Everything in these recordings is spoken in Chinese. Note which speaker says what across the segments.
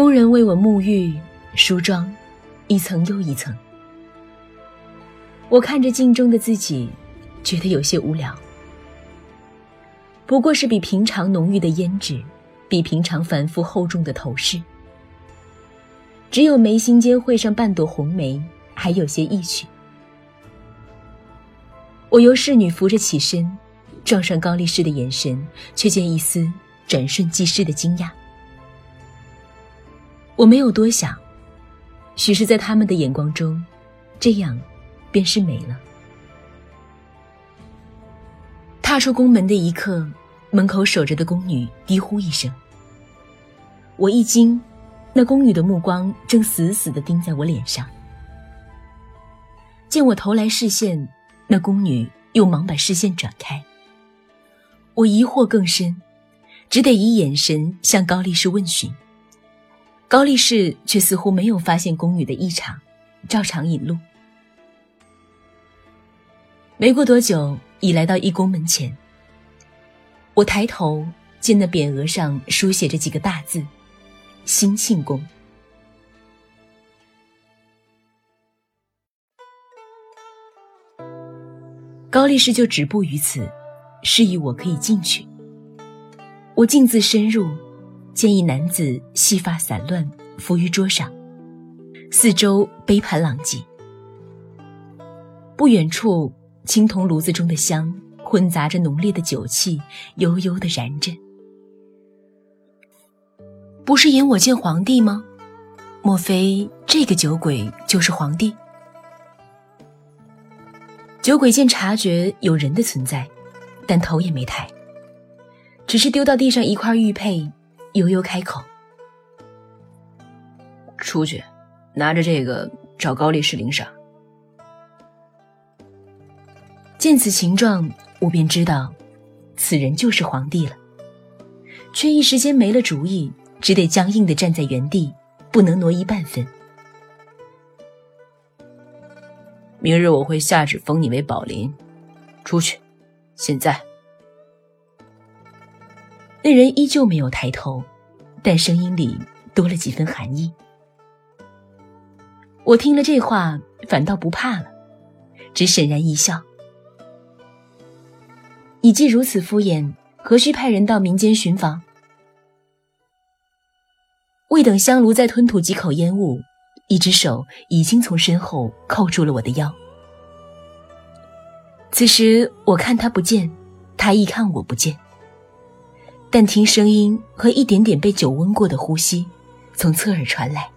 Speaker 1: 工人为我沐浴、梳妆，一层又一层。我看着镜中的自己，觉得有些无聊。不过是比平常浓郁的胭脂，比平常繁复厚重的头饰。只有眉心间绘上半朵红梅，还有些意趣。我由侍女扶着起身，撞上高力士的眼神，却见一丝转瞬即逝的惊讶。我没有多想，许是在他们的眼光中，这样便是美了。踏出宫门的一刻，门口守着的宫女低呼一声，我一惊，那宫女的目光正死死的盯在我脸上。见我投来视线，那宫女又忙把视线转开。我疑惑更深，只得以眼神向高力士问询。高力士却似乎没有发现宫女的异常，照常引路。没过多久，已来到一宫门前。我抬头见那匾额上书写着几个大字：“兴庆宫”。高力士就止步于此，示意我可以进去。我径自深入。见一男子细发散乱，伏于桌上，四周杯盘狼藉。不远处，青铜炉子中的香混杂着浓烈的酒气，悠悠的燃着。不是引我见皇帝吗？莫非这个酒鬼就是皇帝？酒鬼见察觉有人的存在，但头也没抬，只是丢到地上一块玉佩。悠悠开口：“
Speaker 2: 出去，拿着这个找高力士领赏。”
Speaker 1: 见此情状，我便知道，此人就是皇帝了，却一时间没了主意，只得僵硬的站在原地，不能挪移半分。
Speaker 2: 明日我会下旨封你为宝林，出去，现在。
Speaker 1: 那人依旧没有抬头，但声音里多了几分寒意。我听了这话，反倒不怕了，只沈然一笑。你既如此敷衍，何须派人到民间寻访？未等香炉再吞吐几口烟雾，一只手已经从身后扣住了我的腰。此时我看他不见，他亦看我不见。但听声音和一点点被酒温过的呼吸，从侧耳传来。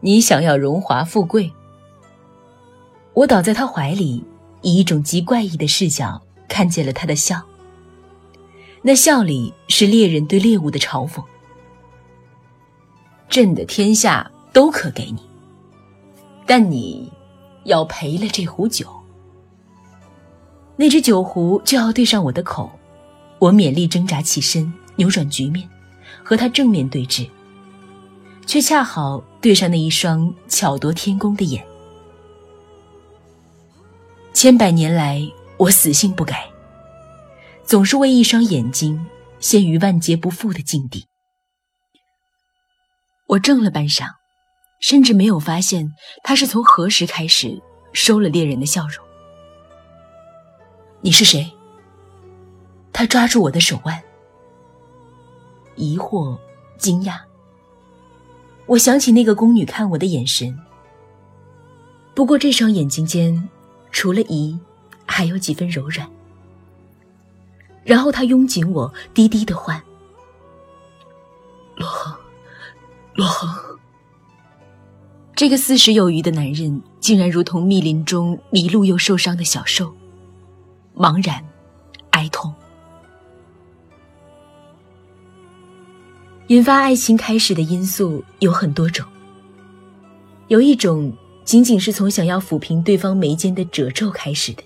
Speaker 1: 你想要荣华富贵？我倒在他怀里，以一种极怪异的视角看见了他的笑。那笑里是猎人对猎物的嘲讽。朕的天下都可给你，但你要赔了这壶酒。那只酒壶就要对上我的口。我勉力挣扎起身，扭转局面，和他正面对峙，却恰好对上那一双巧夺天工的眼。千百年来，我死性不改，总是为一双眼睛陷于万劫不复的境地。我怔了半晌，甚至没有发现他是从何时开始收了猎人的笑容。你是谁？他抓住我的手腕，疑惑、惊讶。我想起那个宫女看我的眼神，不过这双眼睛间，除了疑，还有几分柔软。然后他拥紧我，低低的唤：“
Speaker 3: 洛恒，洛恒。”
Speaker 1: 这个四十有余的男人，竟然如同密林中迷路又受伤的小兽，茫然，哀痛。引发爱情开始的因素有很多种，有一种仅仅是从想要抚平对方眉间的褶皱开始的。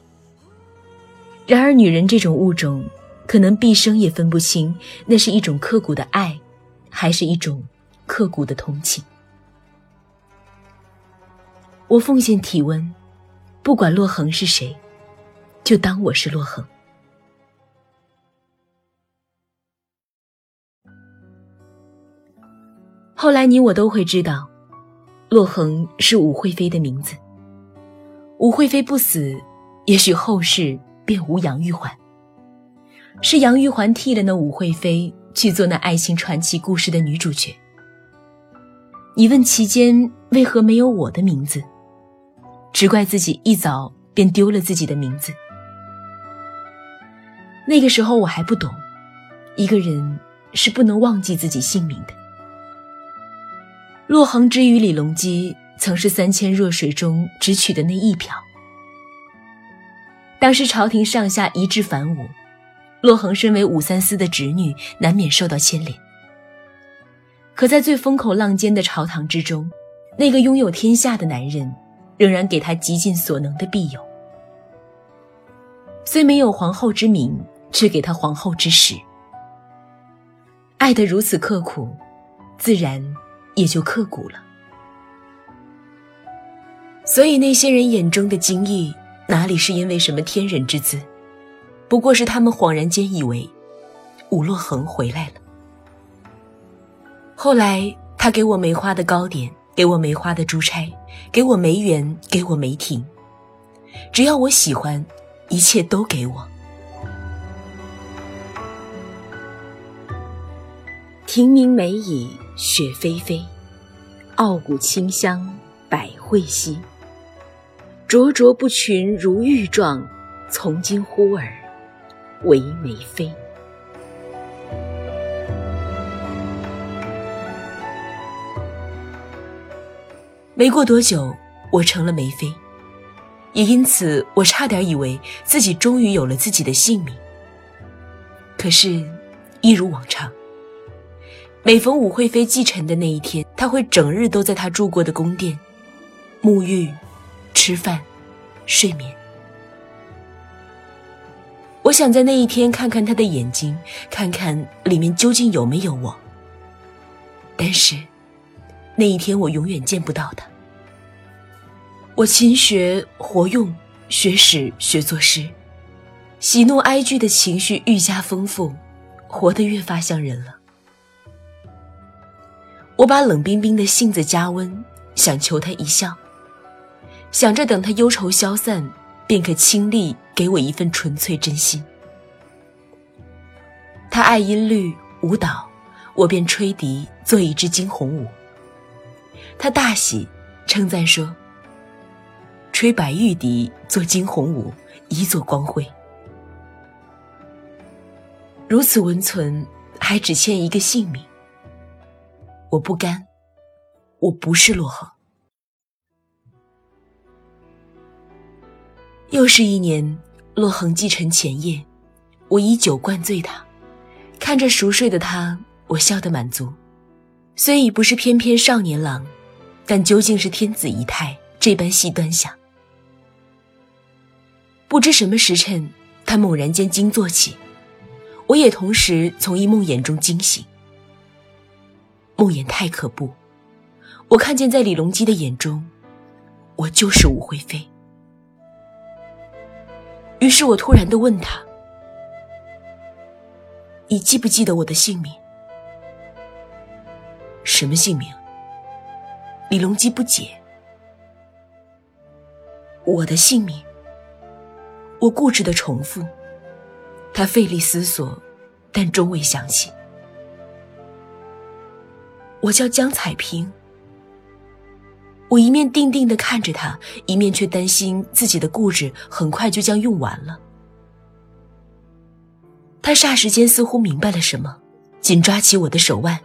Speaker 1: 然而，女人这种物种，可能毕生也分不清那是一种刻骨的爱，还是一种刻骨的同情。我奉献体温，不管洛恒是谁，就当我是洛恒。后来你我都会知道，洛恒是武惠妃的名字。武惠妃不死，也许后世便无杨玉环。是杨玉环替了那武惠妃去做那爱情传奇故事的女主角。你问其间为何没有我的名字？只怪自己一早便丢了自己的名字。那个时候我还不懂，一个人是不能忘记自己姓名的。洛恒之于李隆基，曾是三千弱水中只取的那一瓢。当时朝廷上下一致反武，洛恒身为武三思的侄女，难免受到牵连。可在最风口浪尖的朝堂之中，那个拥有天下的男人，仍然给他极尽所能的庇佑。虽没有皇后之名，却给他皇后之实。爱得如此刻苦，自然也就刻骨了。所以那些人眼中的惊异，哪里是因为什么天人之资，不过是他们恍然间以为，武洛恒回来了。后来他给我梅花的糕点，给我梅花的珠钗，给我梅园，给我梅亭，只要我喜欢，一切都给我。亭明梅倚雪霏霏，傲骨清香百会兮。灼灼不群如玉状，从今忽尔为梅妃。没过多久，我成了梅妃，也因此我差点以为自己终于有了自己的性命。可是，一如往常，每逢武惠妃忌辰的那一天，她会整日都在她住过的宫殿沐浴、吃饭、睡眠。我想在那一天看看她的眼睛，看看里面究竟有没有我。但是。那一天，我永远见不到他。我勤学活用，学史学作诗，喜怒哀惧的情绪愈加丰富，活得越发像人了。我把冷冰冰的性子加温，想求他一笑，想着等他忧愁消散，便可倾力给我一份纯粹真心。他爱音律舞蹈，我便吹笛做一支惊鸿舞。他大喜，称赞说：“吹白玉笛，做惊鸿舞，一作光辉。如此温存，还只欠一个姓名。我不甘，我不是洛恒。又是一年，洛恒继承前夜，我以酒灌醉他，看着熟睡的他，我笑得满足。虽已不是翩翩少年郎。”但究竟是天子仪态，这般细端详。不知什么时辰，他猛然间惊坐起，我也同时从一梦魇中惊醒。梦魇太可怖，我看见在李隆基的眼中，我就是武惠妃。于是我突然的问他：“你记不记得我的姓名？什么姓名？”李隆基不解，我的姓名。我固执的重复，他费力思索，但终未想起。我叫江彩萍。我一面定定的看着他，一面却担心自己的固执很快就将用完了。他霎时间似乎明白了什么，紧抓起我的手腕。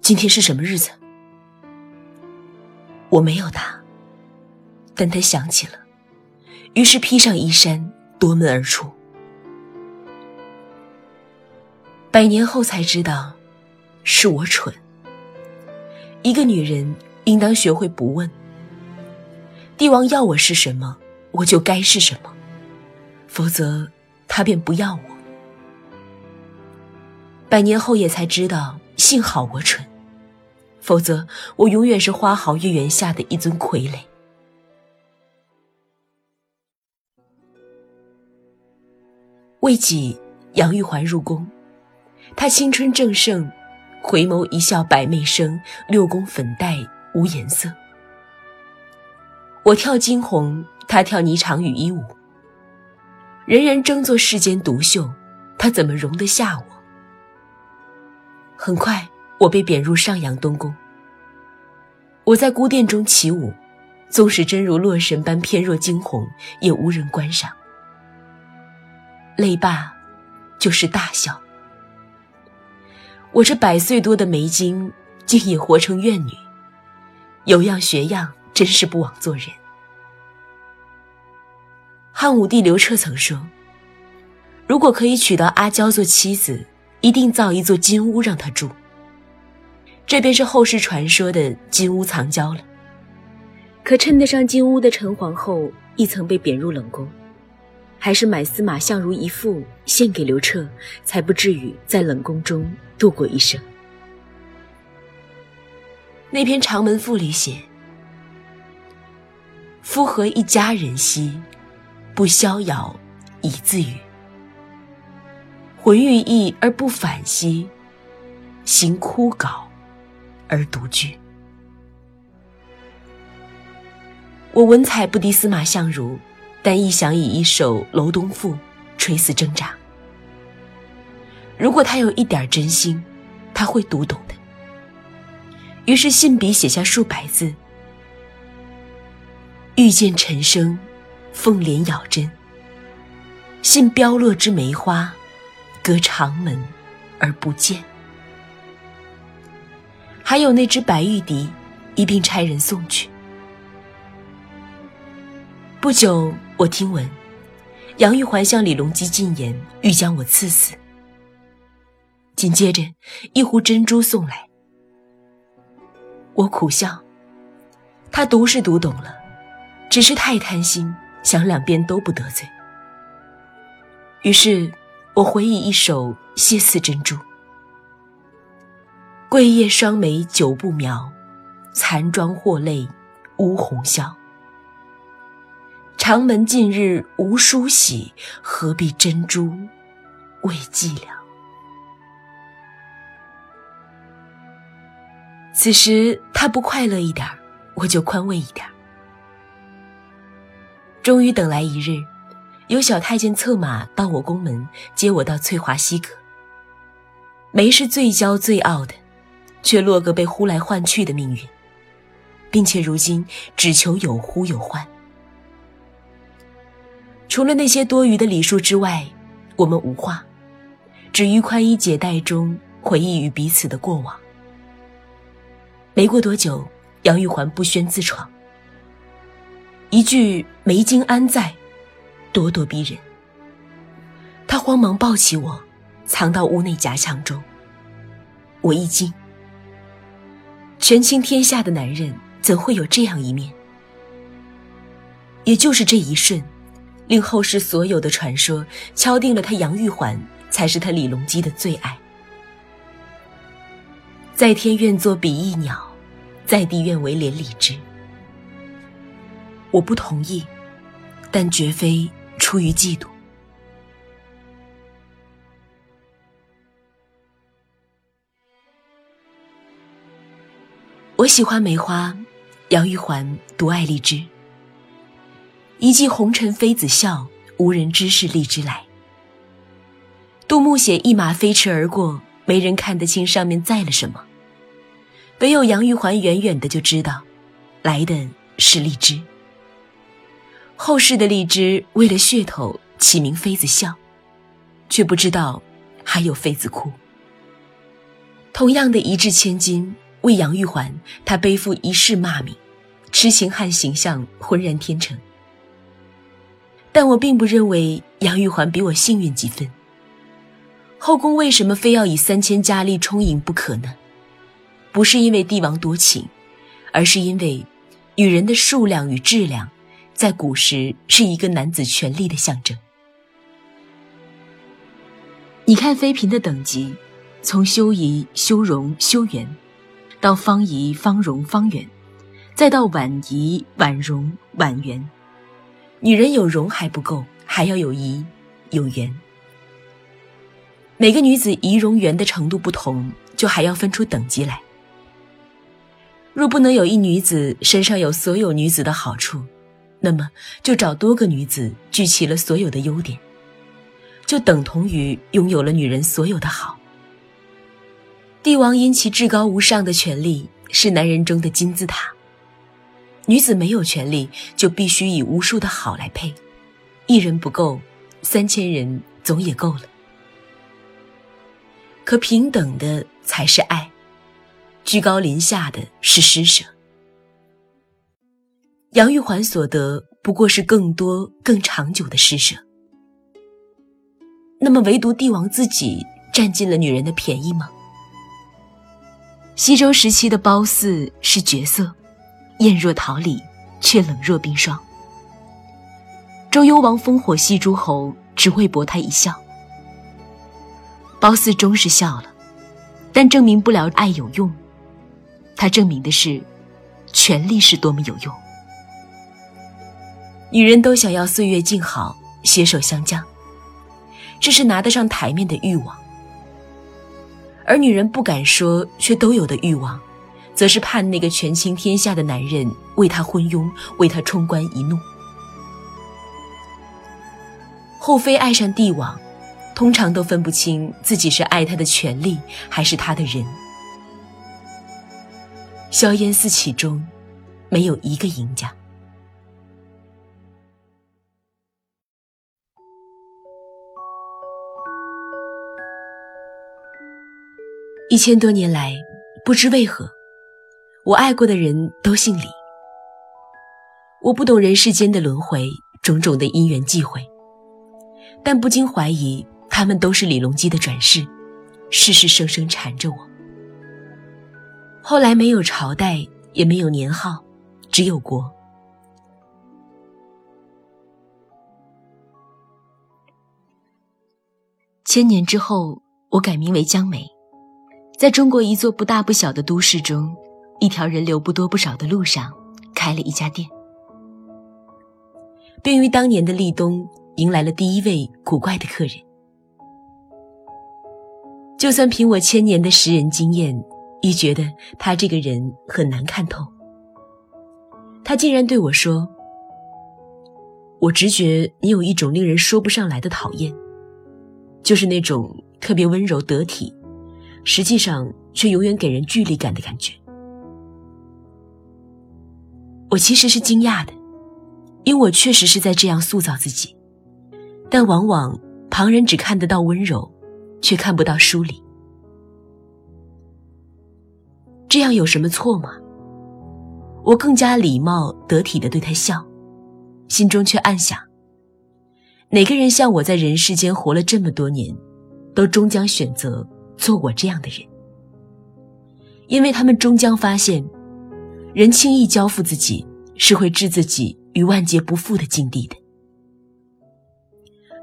Speaker 1: 今天是什么日子？我没有答，但他想起了，于是披上衣衫，夺门而出。百年后才知道，是我蠢。一个女人应当学会不问。帝王要我是什么，我就该是什么，否则他便不要我。百年后也才知道，幸好我蠢。否则，我永远是花好月圆下的一尊傀儡。未几，杨玉环入宫，她青春正盛，回眸一笑百媚生，六宫粉黛无颜色。我跳惊鸿，他跳霓裳羽衣舞。人人争做世间独秀，他怎么容得下我？很快，我被贬入上阳东宫。我在孤殿中起舞，纵使真如洛神般翩若惊鸿，也无人观赏。泪罢，就是大笑。我这百岁多的梅精，竟也活成怨女，有样学样，真是不枉做人。汉武帝刘彻曾说：“如果可以娶到阿娇做妻子，一定造一座金屋让她住。”这便是后世传说的金屋藏娇了。可称得上金屋的陈皇后，亦曾被贬入冷宫，还是买司马相如一副献给刘彻，才不至于在冷宫中度过一生。那篇《长门赋》里写：“夫何一家人兮？”不逍遥，以自语。魂欲意而不返兮，行枯槁而独居。我文采不敌司马相如，但亦想以一首《楼东赋》垂死挣扎。如果他有一点真心，他会读懂的。于是信笔写下数百字：遇见陈生。凤莲咬针，信飘落之梅花，隔长门而不见。还有那只白玉笛，一并差人送去。不久，我听闻杨玉环向李隆基进言，欲将我赐死。紧接着，一壶珍珠送来，我苦笑，他读是读懂了，只是太贪心。想两边都不得罪，于是我回忆一首谢赐珍珠：“桂叶双眉久不描，残妆或泪无红绡。长门近日无梳洗，何必珍珠为寂寥？”此时他不快乐一点我就宽慰一点终于等来一日，有小太监策马到我宫门接我到翠华西阁。梅是最骄最傲的，却落个被呼来唤去的命运，并且如今只求有呼有唤。除了那些多余的礼数之外，我们无话，只于宽衣解带中回忆与彼此的过往。没过多久，杨玉环不宣自闯。一句“梅精安在”，咄咄逼人。他慌忙抱起我，藏到屋内夹墙中。我一惊，权倾天下的男人怎会有这样一面？也就是这一瞬，令后世所有的传说敲定了他杨玉环才是他李隆基的最爱。在天愿作比翼鸟，在地愿为连理枝。我不同意，但绝非出于嫉妒。我喜欢梅花，杨玉环独爱荔枝。一骑红尘妃子笑，无人知是荔枝来。杜牧写一马飞驰而过，没人看得清上面载了什么，唯有杨玉环远远的就知道，来的是荔枝。后世的荔枝为了噱头起名妃子笑，却不知道还有妃子哭。同样的一掷千金为杨玉环，她背负一世骂名，痴情汉形象浑然天成。但我并不认为杨玉环比我幸运几分。后宫为什么非要以三千佳丽充盈不可呢？不是因为帝王多情，而是因为女人的数量与质量。在古时是一个男子权力的象征。你看妃嫔的等级，从修仪、修容、修圆，到芳仪、芳容、芳圆，再到婉仪、婉容、婉媛。女人有容还不够，还要有仪、有媛。每个女子仪容圆的程度不同，就还要分出等级来。若不能有一女子身上有所有女子的好处，那么就找多个女子聚齐了所有的优点，就等同于拥有了女人所有的好。帝王因其至高无上的权力是男人中的金字塔，女子没有权利就必须以无数的好来配，一人不够，三千人总也够了。可平等的才是爱，居高临下的是施舍。杨玉环所得不过是更多、更长久的施舍，那么唯独帝王自己占尽了女人的便宜吗？西周时期的褒姒是绝色，艳若桃李，却冷若冰霜。周幽王烽火戏诸侯，只为博她一笑。褒姒终是笑了，但证明不了爱有用。他证明的是，权力是多么有用。女人都想要岁月静好，携手相将，这是拿得上台面的欲望。而女人不敢说却都有的欲望，则是盼那个权倾天下的男人为她昏庸，为她冲冠一怒。后妃爱上帝王，通常都分不清自己是爱他的权利，还是他的人。硝烟四起中，没有一个赢家。一千多年来，不知为何，我爱过的人都姓李。我不懂人世间的轮回，种种的因缘际会，但不禁怀疑，他们都是李隆基的转世，世世生生缠着我。后来没有朝代，也没有年号，只有国。千年之后，我改名为江梅。在中国一座不大不小的都市中，一条人流不多不少的路上，开了一家店，并于当年的立冬迎来了第一位古怪的客人。就算凭我千年的识人经验，亦觉得他这个人很难看透。他竟然对我说：“我直觉你有一种令人说不上来的讨厌，就是那种特别温柔得体。”实际上却永远给人距离感的感觉。我其实是惊讶的，因为我确实是在这样塑造自己，但往往旁人只看得到温柔，却看不到疏离。这样有什么错吗？我更加礼貌得体的对他笑，心中却暗想：哪个人像我在人世间活了这么多年，都终将选择。做我这样的人，因为他们终将发现，人轻易交付自己是会置自己于万劫不复的境地的。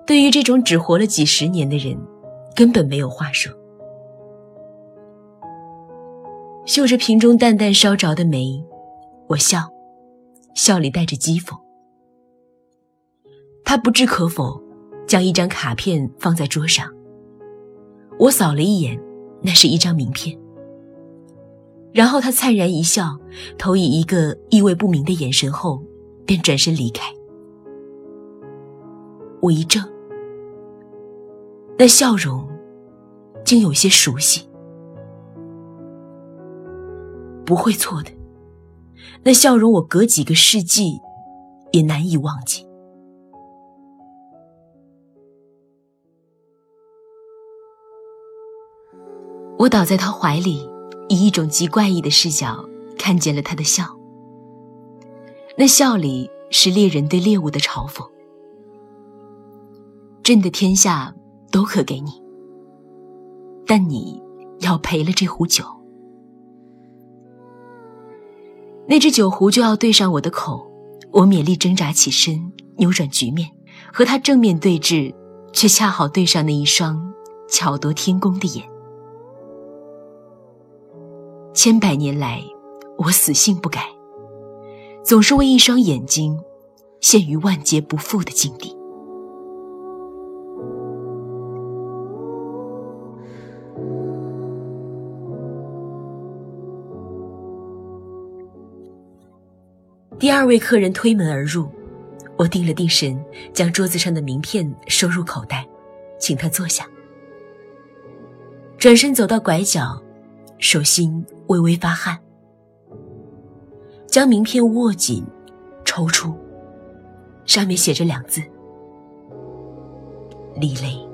Speaker 1: 对于这种只活了几十年的人，根本没有话说。嗅着瓶中淡淡烧着的煤，我笑，笑里带着讥讽。他不置可否，将一张卡片放在桌上。我扫了一眼，那是一张名片。然后他灿然一笑，投以一个意味不明的眼神后，便转身离开。我一怔，那笑容竟有些熟悉。不会错的，那笑容我隔几个世纪也难以忘记。我倒在他怀里，以一种极怪异的视角看见了他的笑。那笑里是猎人对猎物的嘲讽。朕的天下都可给你，但你要赔了这壶酒。那只酒壶就要对上我的口，我勉力挣扎起身，扭转局面，和他正面对峙，却恰好对上那一双巧夺天工的眼。千百年来，我死性不改，总是为一双眼睛，陷于万劫不复的境地。第二位客人推门而入，我定了定神，将桌子上的名片收入口袋，请他坐下。转身走到拐角，手心微微发汗，将名片握紧，抽出，上面写着两字：李雷。